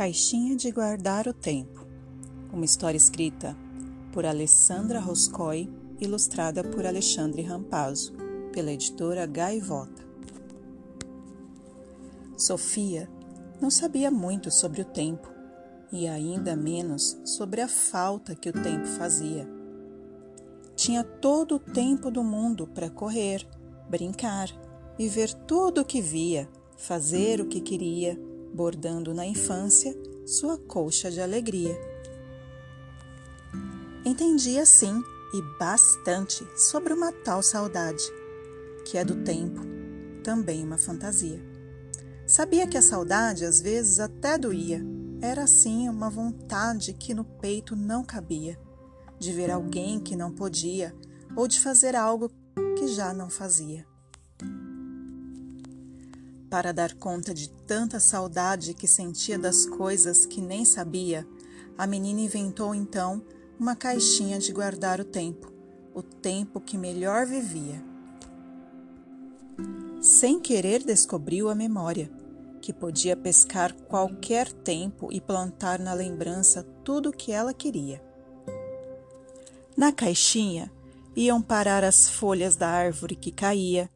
Caixinha de Guardar o Tempo. Uma história escrita por Alessandra Roscoe, ilustrada por Alexandre Rampazzo, pela editora Gaivota. Sofia não sabia muito sobre o tempo e ainda menos sobre a falta que o tempo fazia. Tinha todo o tempo do mundo para correr, brincar, viver tudo o que via, fazer o que queria bordando na infância sua colcha de alegria. Entendia sim e bastante sobre uma tal saudade, que é do tempo, também uma fantasia. Sabia que a saudade às vezes até doía, era assim uma vontade que no peito não cabia, de ver alguém que não podia ou de fazer algo que já não fazia. Para dar conta de tanta saudade que sentia das coisas que nem sabia, a menina inventou então uma caixinha de guardar o tempo, o tempo que melhor vivia. Sem querer descobriu a memória, que podia pescar qualquer tempo e plantar na lembrança tudo o que ela queria. Na caixinha iam parar as folhas da árvore que caía,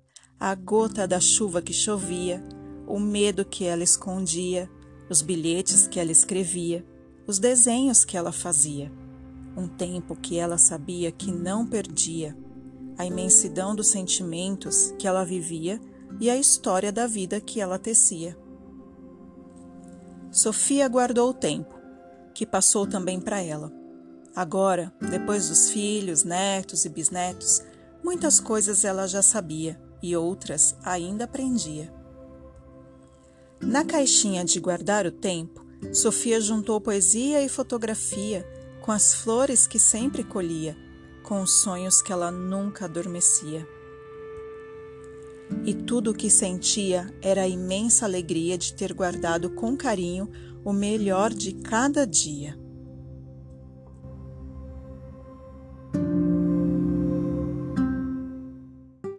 a gota da chuva que chovia, o medo que ela escondia, os bilhetes que ela escrevia, os desenhos que ela fazia, um tempo que ela sabia que não perdia, a imensidão dos sentimentos que ela vivia e a história da vida que ela tecia. Sofia guardou o tempo, que passou também para ela. Agora, depois dos filhos, netos e bisnetos, muitas coisas ela já sabia e outras ainda aprendia. Na caixinha de guardar o tempo, Sofia juntou poesia e fotografia com as flores que sempre colhia, com os sonhos que ela nunca adormecia. E tudo o que sentia era a imensa alegria de ter guardado com carinho o melhor de cada dia.